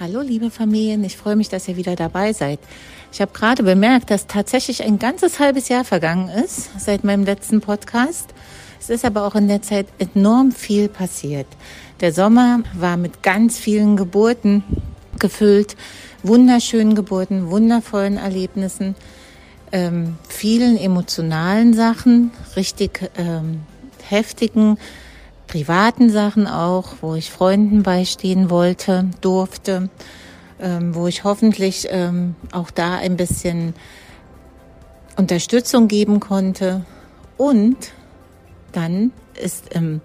Hallo liebe Familien, ich freue mich, dass ihr wieder dabei seid. Ich habe gerade bemerkt, dass tatsächlich ein ganzes halbes Jahr vergangen ist seit meinem letzten Podcast. Es ist aber auch in der Zeit enorm viel passiert. Der Sommer war mit ganz vielen Geburten gefüllt, wunderschönen Geburten, wundervollen Erlebnissen, ähm, vielen emotionalen Sachen, richtig ähm, heftigen privaten Sachen auch, wo ich Freunden beistehen wollte, durfte, ähm, wo ich hoffentlich ähm, auch da ein bisschen Unterstützung geben konnte. Und dann ist im,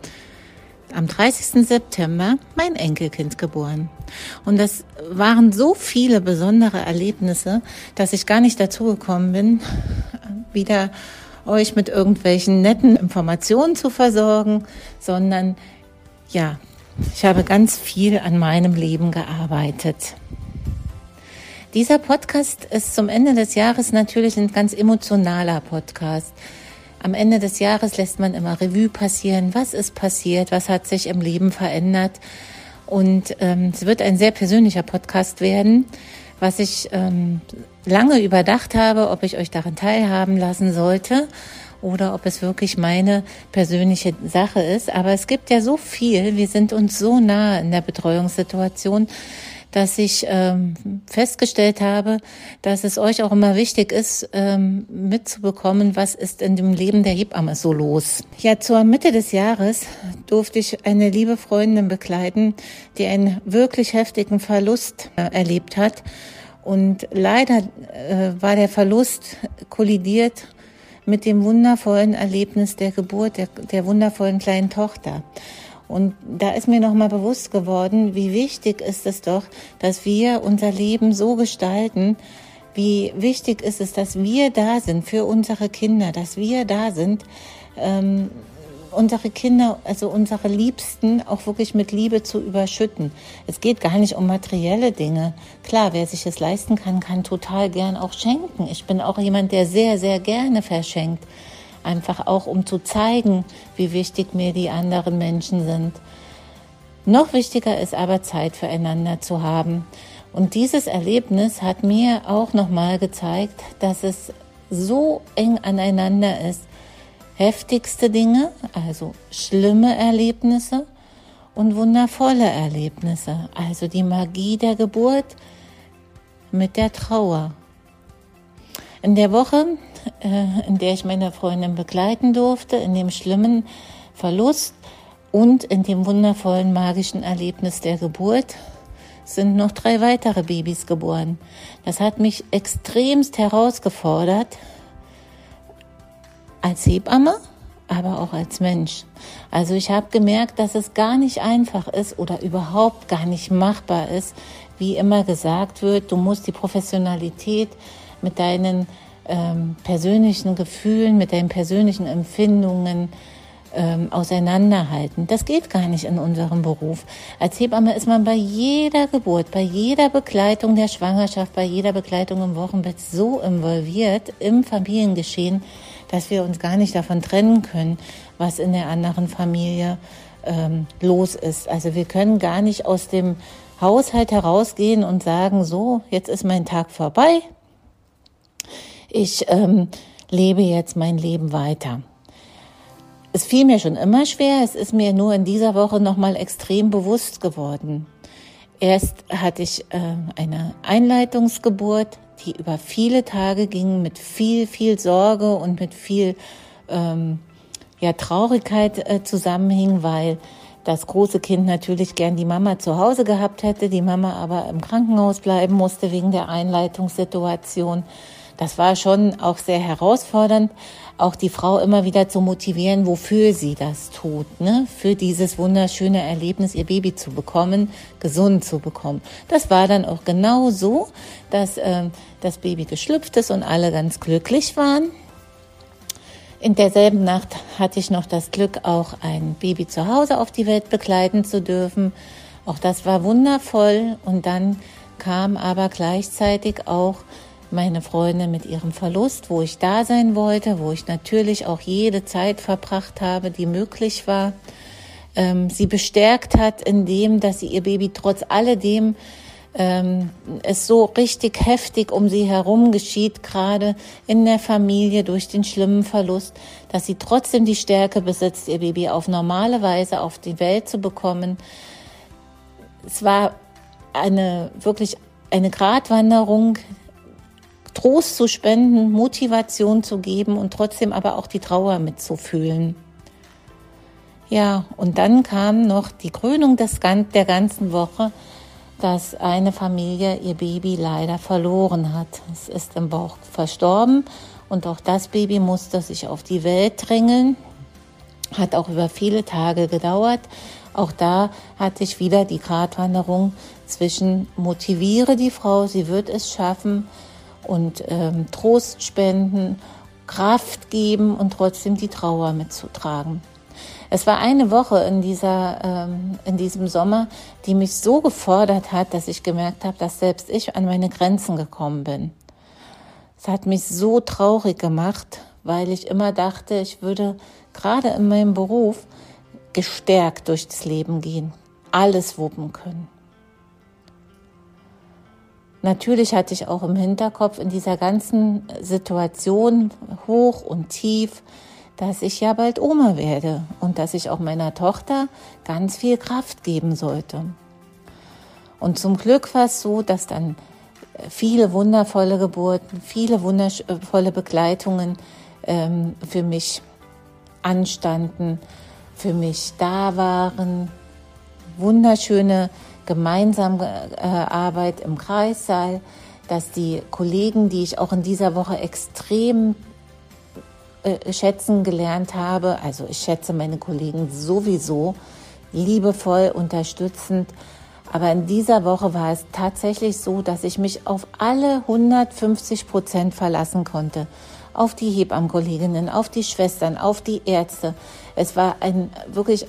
am 30. September mein Enkelkind geboren. Und das waren so viele besondere Erlebnisse, dass ich gar nicht dazu gekommen bin, wieder euch mit irgendwelchen netten Informationen zu versorgen, sondern ja, ich habe ganz viel an meinem Leben gearbeitet. Dieser Podcast ist zum Ende des Jahres natürlich ein ganz emotionaler Podcast. Am Ende des Jahres lässt man immer Revue passieren, was ist passiert, was hat sich im Leben verändert. Und ähm, es wird ein sehr persönlicher Podcast werden was ich ähm, lange überdacht habe, ob ich euch daran teilhaben lassen sollte oder ob es wirklich meine persönliche Sache ist. Aber es gibt ja so viel, wir sind uns so nah in der Betreuungssituation, dass ich ähm, festgestellt habe, dass es euch auch immer wichtig ist, ähm, mitzubekommen, was ist in dem Leben der Hebamme so los. Ja, zur Mitte des Jahres durfte ich eine liebe Freundin begleiten, die einen wirklich heftigen Verlust äh, erlebt hat. Und leider äh, war der Verlust kollidiert mit dem wundervollen Erlebnis der Geburt der, der wundervollen kleinen Tochter. Und da ist mir nochmal bewusst geworden, wie wichtig ist es doch, dass wir unser Leben so gestalten, wie wichtig ist es, dass wir da sind für unsere Kinder, dass wir da sind, ähm, unsere Kinder, also unsere Liebsten auch wirklich mit Liebe zu überschütten. Es geht gar nicht um materielle Dinge. Klar, wer sich es leisten kann, kann total gern auch schenken. Ich bin auch jemand, der sehr, sehr gerne verschenkt. Einfach auch, um zu zeigen, wie wichtig mir die anderen Menschen sind. Noch wichtiger ist aber Zeit füreinander zu haben. Und dieses Erlebnis hat mir auch nochmal gezeigt, dass es so eng aneinander ist, heftigste Dinge, also schlimme Erlebnisse und wundervolle Erlebnisse, also die Magie der Geburt mit der Trauer. In der Woche, äh, in der ich meine Freundin begleiten durfte, in dem schlimmen Verlust und in dem wundervollen magischen Erlebnis der Geburt, sind noch drei weitere Babys geboren. Das hat mich extremst herausgefordert, als Hebamme, aber auch als Mensch. Also ich habe gemerkt, dass es gar nicht einfach ist oder überhaupt gar nicht machbar ist, wie immer gesagt wird, du musst die Professionalität mit deinen ähm, persönlichen Gefühlen, mit deinen persönlichen Empfindungen ähm, auseinanderhalten. Das geht gar nicht in unserem Beruf. Als Hebamme ist man bei jeder Geburt, bei jeder Begleitung der Schwangerschaft, bei jeder Begleitung im Wochenbett so involviert im Familiengeschehen, dass wir uns gar nicht davon trennen können, was in der anderen Familie ähm, los ist. Also wir können gar nicht aus dem Haushalt herausgehen und sagen, so, jetzt ist mein Tag vorbei. Ich ähm, lebe jetzt mein Leben weiter. Es fiel mir schon immer schwer, es ist mir nur in dieser Woche nochmal extrem bewusst geworden. Erst hatte ich äh, eine Einleitungsgeburt, die über viele Tage ging mit viel, viel Sorge und mit viel ähm, ja, Traurigkeit äh, zusammenhing, weil das große Kind natürlich gern die Mama zu Hause gehabt hätte, die Mama aber im Krankenhaus bleiben musste wegen der Einleitungssituation. Das war schon auch sehr herausfordernd, auch die Frau immer wieder zu motivieren, wofür sie das tut, ne? für dieses wunderschöne Erlebnis, ihr Baby zu bekommen, gesund zu bekommen. Das war dann auch genau so, dass äh, das Baby geschlüpft ist und alle ganz glücklich waren. In derselben Nacht hatte ich noch das Glück, auch ein Baby zu Hause auf die Welt begleiten zu dürfen. Auch das war wundervoll. Und dann kam aber gleichzeitig auch meine Freundin mit ihrem Verlust, wo ich da sein wollte, wo ich natürlich auch jede Zeit verbracht habe, die möglich war. Ähm, sie bestärkt hat in dem, dass sie ihr Baby trotz alledem ähm, es so richtig heftig um sie herum geschieht, gerade in der Familie durch den schlimmen Verlust, dass sie trotzdem die Stärke besitzt, ihr Baby auf normale Weise auf die Welt zu bekommen. Es war eine wirklich eine Gratwanderung, Trost zu spenden, Motivation zu geben und trotzdem aber auch die Trauer mitzufühlen. Ja, und dann kam noch die Krönung des, der ganzen Woche dass eine Familie ihr Baby leider verloren hat. Es ist im Bauch verstorben und auch das Baby musste sich auf die Welt drängeln. Hat auch über viele Tage gedauert. Auch da hatte ich wieder die Gratwanderung zwischen motiviere die Frau, sie wird es schaffen und ähm, Trost spenden, Kraft geben und trotzdem die Trauer mitzutragen. Es war eine Woche in, dieser, ähm, in diesem Sommer, die mich so gefordert hat, dass ich gemerkt habe, dass selbst ich an meine Grenzen gekommen bin. Es hat mich so traurig gemacht, weil ich immer dachte, ich würde gerade in meinem Beruf gestärkt durchs Leben gehen, alles wuppen können. Natürlich hatte ich auch im Hinterkopf in dieser ganzen Situation hoch und tief, dass ich ja bald Oma werde und dass ich auch meiner Tochter ganz viel Kraft geben sollte. Und zum Glück war es so, dass dann viele wundervolle Geburten, viele wundervolle Begleitungen ähm, für mich anstanden, für mich da waren, wunderschöne gemeinsame äh, Arbeit im Kreissaal, dass die Kollegen, die ich auch in dieser Woche extrem äh, schätzen gelernt habe. Also ich schätze meine Kollegen sowieso liebevoll, unterstützend. Aber in dieser Woche war es tatsächlich so, dass ich mich auf alle 150 Prozent verlassen konnte. Auf die Hebammenkolleginnen, auf die Schwestern, auf die Ärzte. Es war ein wirklich,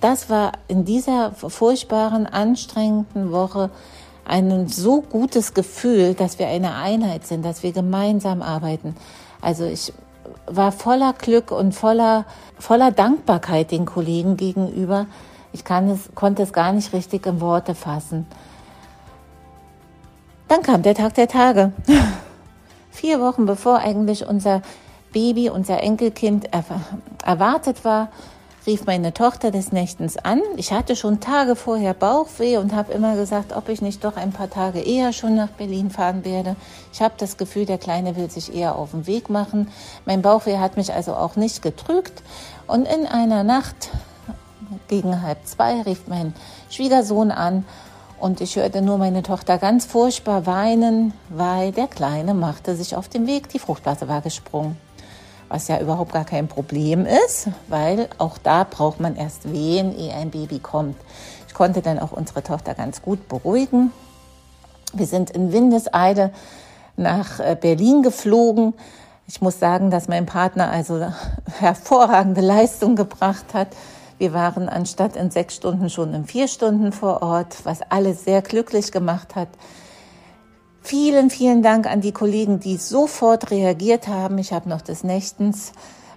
das war in dieser furchtbaren, anstrengenden Woche ein so gutes Gefühl, dass wir eine Einheit sind, dass wir gemeinsam arbeiten. Also ich war voller Glück und voller, voller Dankbarkeit den Kollegen gegenüber. Ich es, konnte es gar nicht richtig in Worte fassen. Dann kam der Tag der Tage. Vier Wochen bevor eigentlich unser Baby, unser Enkelkind erwartet war, rief meine Tochter des Nächtens an. Ich hatte schon Tage vorher Bauchweh und habe immer gesagt, ob ich nicht doch ein paar Tage eher schon nach Berlin fahren werde. Ich habe das Gefühl, der Kleine will sich eher auf den Weg machen. Mein Bauchweh hat mich also auch nicht getrügt. Und in einer Nacht gegen halb zwei rief mein Schwiegersohn an und ich hörte nur meine Tochter ganz furchtbar weinen, weil der Kleine machte sich auf den Weg, die Fruchtblase war gesprungen was ja überhaupt gar kein Problem ist, weil auch da braucht man erst wehen, ehe ein Baby kommt. Ich konnte dann auch unsere Tochter ganz gut beruhigen. Wir sind in Windeseide nach äh, Berlin geflogen. Ich muss sagen, dass mein Partner also hervorragende Leistung gebracht hat. Wir waren anstatt in sechs Stunden schon in vier Stunden vor Ort, was alle sehr glücklich gemacht hat. Vielen, vielen Dank an die Kollegen, die sofort reagiert haben. Ich habe noch des Nächtens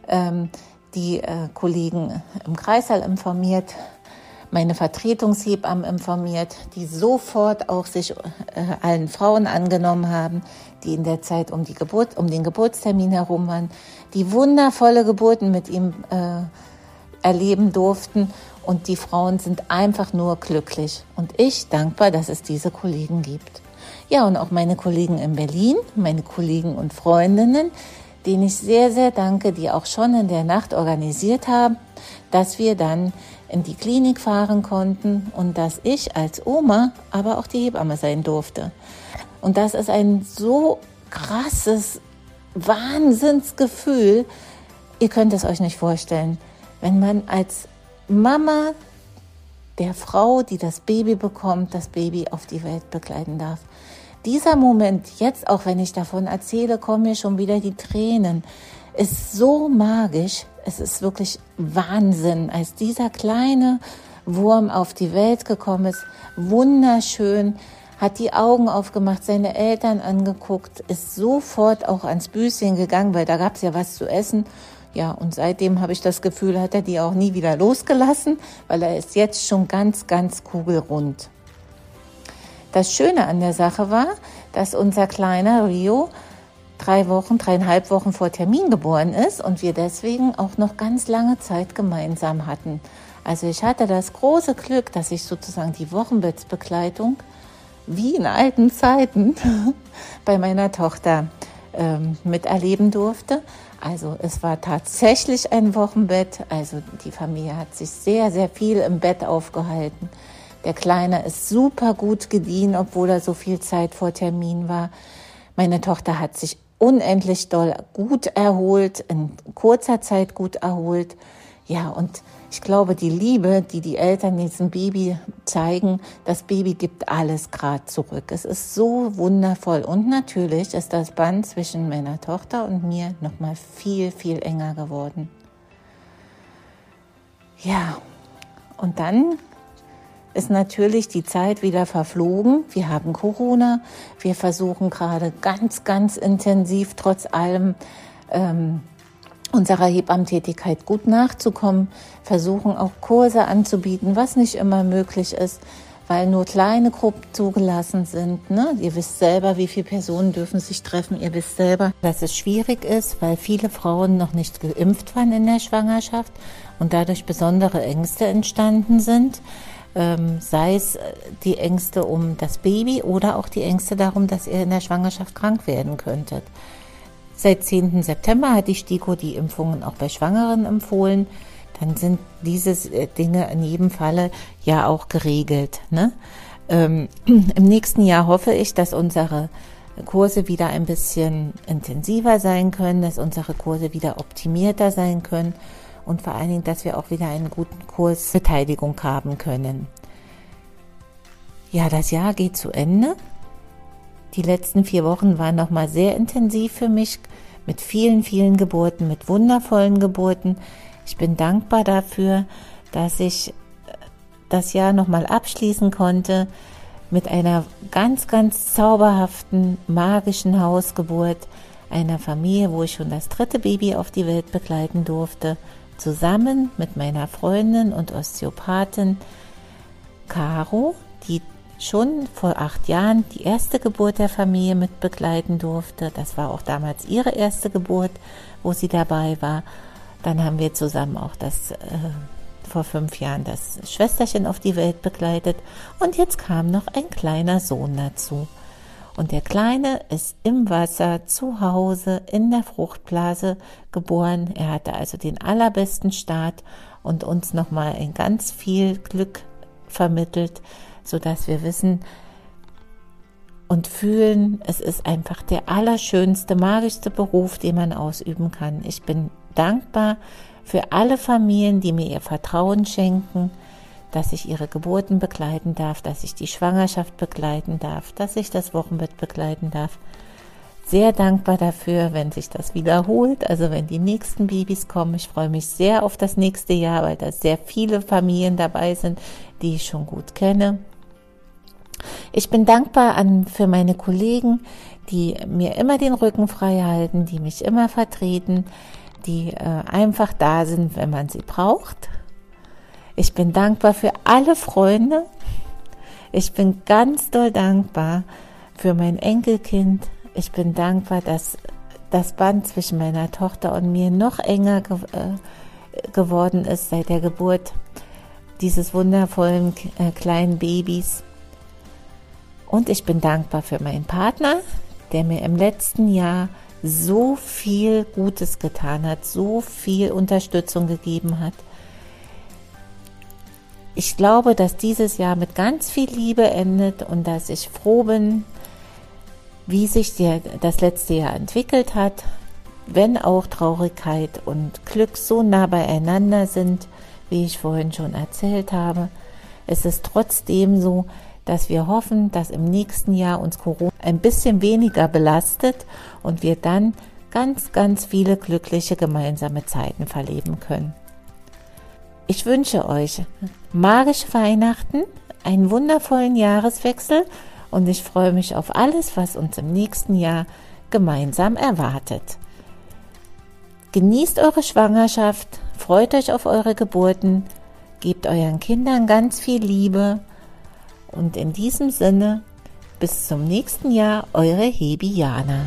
ähm, die äh, Kollegen im Kreissaal informiert, meine Vertretungshebammen informiert, die sofort auch sich äh, allen Frauen angenommen haben, die in der Zeit um, die Geburt, um den Geburtstermin herum waren, die wundervolle Geburten mit ihm äh, erleben durften. Und die Frauen sind einfach nur glücklich. Und ich dankbar, dass es diese Kollegen gibt. Ja, und auch meine Kollegen in Berlin, meine Kollegen und Freundinnen, denen ich sehr, sehr danke, die auch schon in der Nacht organisiert haben, dass wir dann in die Klinik fahren konnten und dass ich als Oma aber auch die Hebamme sein durfte. Und das ist ein so krasses Wahnsinnsgefühl. Ihr könnt es euch nicht vorstellen, wenn man als Mama der Frau, die das Baby bekommt, das Baby auf die Welt begleiten darf. Dieser Moment, jetzt auch wenn ich davon erzähle, kommen mir schon wieder die Tränen, ist so magisch. Es ist wirklich Wahnsinn, als dieser kleine Wurm auf die Welt gekommen ist. Wunderschön, hat die Augen aufgemacht, seine Eltern angeguckt, ist sofort auch ans Büßchen gegangen, weil da gab es ja was zu essen. Ja, und seitdem habe ich das Gefühl, hat er die auch nie wieder losgelassen, weil er ist jetzt schon ganz, ganz kugelrund. Das Schöne an der Sache war, dass unser kleiner Rio drei Wochen, dreieinhalb Wochen vor Termin geboren ist und wir deswegen auch noch ganz lange Zeit gemeinsam hatten. Also ich hatte das große Glück, dass ich sozusagen die Wochenbettsbegleitung wie in alten Zeiten bei meiner Tochter ähm, miterleben durfte. Also es war tatsächlich ein Wochenbett. Also die Familie hat sich sehr, sehr viel im Bett aufgehalten. Der Kleine ist super gut gediehen, obwohl er so viel Zeit vor Termin war. Meine Tochter hat sich unendlich doll gut erholt, in kurzer Zeit gut erholt. Ja, und ich glaube, die Liebe, die die Eltern diesem Baby zeigen, das Baby gibt alles gerade zurück. Es ist so wundervoll. Und natürlich ist das Band zwischen meiner Tochter und mir nochmal viel, viel enger geworden. Ja, und dann ist natürlich die Zeit wieder verflogen. Wir haben Corona. Wir versuchen gerade ganz, ganz intensiv trotz allem ähm, unserer Hebammentätigkeit gut nachzukommen, versuchen auch Kurse anzubieten, was nicht immer möglich ist, weil nur kleine Gruppen zugelassen sind. Ne? Ihr wisst selber, wie viele Personen dürfen sich treffen. Ihr wisst selber, dass es schwierig ist, weil viele Frauen noch nicht geimpft waren in der Schwangerschaft und dadurch besondere Ängste entstanden sind. Ähm, sei es die Ängste um das Baby oder auch die Ängste darum, dass ihr in der Schwangerschaft krank werden könntet. Seit 10. September hat die STIKO die Impfungen auch bei Schwangeren empfohlen. Dann sind diese äh, Dinge in jedem Falle ja auch geregelt. Ne? Ähm, Im nächsten Jahr hoffe ich, dass unsere Kurse wieder ein bisschen intensiver sein können, dass unsere Kurse wieder optimierter sein können und vor allen Dingen, dass wir auch wieder einen guten Kurs Beteiligung haben können. Ja, das Jahr geht zu Ende. Die letzten vier Wochen waren nochmal sehr intensiv für mich mit vielen, vielen Geburten, mit wundervollen Geburten. Ich bin dankbar dafür, dass ich äh, das Jahr nochmal abschließen konnte mit einer ganz, ganz zauberhaften, magischen Hausgeburt einer Familie, wo ich schon das dritte Baby auf die Welt begleiten durfte, zusammen mit meiner Freundin und Osteopathin Caro, schon vor acht Jahren die erste Geburt der Familie mit begleiten durfte. Das war auch damals ihre erste Geburt, wo sie dabei war. Dann haben wir zusammen auch das äh, vor fünf Jahren das Schwesterchen auf die Welt begleitet und jetzt kam noch ein kleiner Sohn dazu. Und der Kleine ist im Wasser zu Hause in der Fruchtblase geboren. Er hatte also den allerbesten Start und uns nochmal ein ganz viel Glück vermittelt, so dass wir wissen und fühlen, es ist einfach der allerschönste, magischste Beruf, den man ausüben kann. Ich bin dankbar für alle Familien, die mir ihr Vertrauen schenken, dass ich ihre Geburten begleiten darf, dass ich die Schwangerschaft begleiten darf, dass ich das Wochenbett begleiten darf. Sehr dankbar dafür, wenn sich das wiederholt, also wenn die nächsten Babys kommen. Ich freue mich sehr auf das nächste Jahr, weil da sehr viele Familien dabei sind, die ich schon gut kenne. Ich bin dankbar an, für meine Kollegen, die mir immer den Rücken frei halten, die mich immer vertreten, die äh, einfach da sind, wenn man sie braucht. Ich bin dankbar für alle Freunde. Ich bin ganz doll dankbar für mein Enkelkind. Ich bin dankbar, dass das Band zwischen meiner Tochter und mir noch enger ge äh, geworden ist seit der Geburt dieses wundervollen äh, kleinen Babys. Und ich bin dankbar für meinen Partner, der mir im letzten Jahr so viel Gutes getan hat, so viel Unterstützung gegeben hat. Ich glaube, dass dieses Jahr mit ganz viel Liebe endet und dass ich froh bin, wie sich das letzte Jahr entwickelt hat, wenn auch Traurigkeit und Glück so nah beieinander sind, wie ich vorhin schon erzählt habe, ist es trotzdem so, dass wir hoffen, dass im nächsten Jahr uns Corona ein bisschen weniger belastet und wir dann ganz, ganz viele glückliche gemeinsame Zeiten verleben können. Ich wünsche euch magische Weihnachten, einen wundervollen Jahreswechsel und ich freue mich auf alles, was uns im nächsten Jahr gemeinsam erwartet. Genießt eure Schwangerschaft, freut euch auf eure Geburten, gebt euren Kindern ganz viel Liebe und in diesem Sinne bis zum nächsten Jahr, eure Hebi Jana.